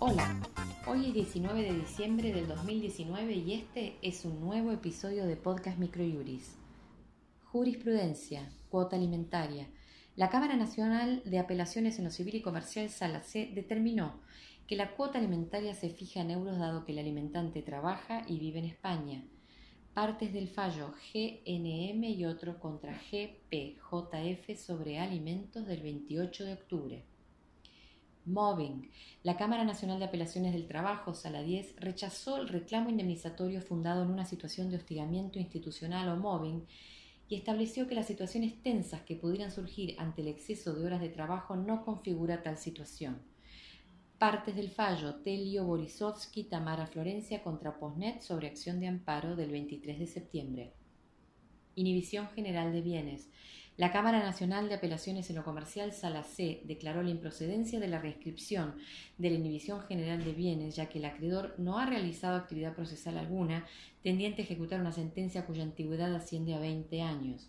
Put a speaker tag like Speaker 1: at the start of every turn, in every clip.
Speaker 1: Hola, hoy es 19 de diciembre del 2019 y este es un nuevo episodio de Podcast Microjuris. Jurisprudencia, cuota alimentaria. La Cámara Nacional de Apelaciones en lo Civil y Comercial Sala C determinó que la cuota alimentaria se fija en euros dado que el alimentante trabaja y vive en España Partes del fallo GNM y otro contra GPJF sobre alimentos del 28 de octubre. Mobbing. La Cámara Nacional de Apelaciones del Trabajo, Sala 10, rechazó el reclamo indemnizatorio fundado en una situación de hostigamiento institucional o mobbing y estableció que las situaciones tensas que pudieran surgir ante el exceso de horas de trabajo no configura tal situación. Partes del fallo Telio Borisovsky Tamara Florencia contra Posnet sobre acción de amparo del 23 de septiembre. Inhibición general de bienes. La Cámara Nacional de Apelaciones en lo Comercial, Sala C, declaró la improcedencia de la reinscripción de la inhibición general de bienes, ya que el acreedor no ha realizado actividad procesal alguna tendiente a ejecutar una sentencia cuya antigüedad asciende a 20 años.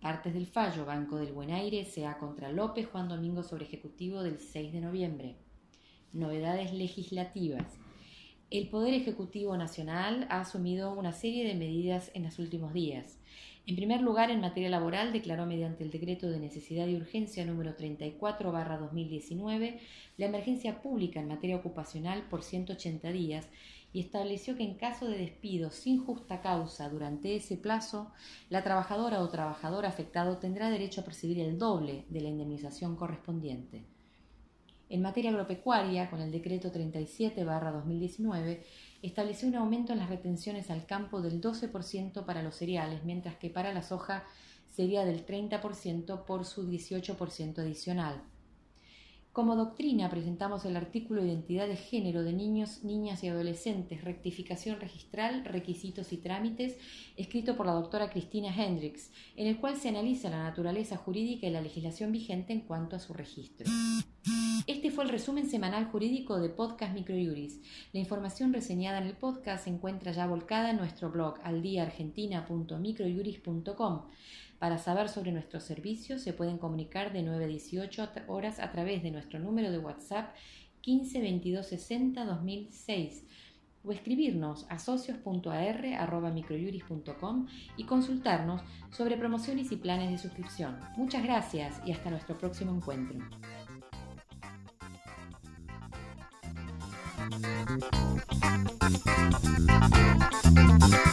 Speaker 1: Partes del fallo Banco del Buen Aire, sea contra López Juan Domingo sobre Ejecutivo del 6 de noviembre. Novedades legislativas. El Poder Ejecutivo Nacional ha asumido una serie de medidas en los últimos días. En primer lugar, en materia laboral, declaró mediante el decreto de necesidad y urgencia número 34-2019 la emergencia pública en materia ocupacional por 180 días y estableció que en caso de despido sin justa causa durante ese plazo, la trabajadora o trabajador afectado tendrá derecho a percibir el doble de la indemnización correspondiente. En materia agropecuaria, con el decreto 37-2019, estableció un aumento en las retenciones al campo del 12% para los cereales, mientras que para la soja sería del 30% por su 18% adicional. Como doctrina presentamos el artículo Identidad de Género de Niños, Niñas y Adolescentes, Rectificación Registral, Requisitos y Trámites, escrito por la doctora Cristina Hendricks, en el cual se analiza la naturaleza jurídica y la legislación vigente en cuanto a su registro. Fue el resumen semanal jurídico de Podcast Microjuris. La información reseñada en el podcast se encuentra ya volcada en nuestro blog aldiaargentina.microjuris.com. Para saber sobre nuestros servicios se pueden comunicar de 9 a 18 horas a través de nuestro número de WhatsApp 15 22 60 2006 o escribirnos a socios.ar.microjuris.com y consultarnos sobre promociones y planes de suscripción. Muchas gracias y hasta nuestro próximo encuentro. Thank you.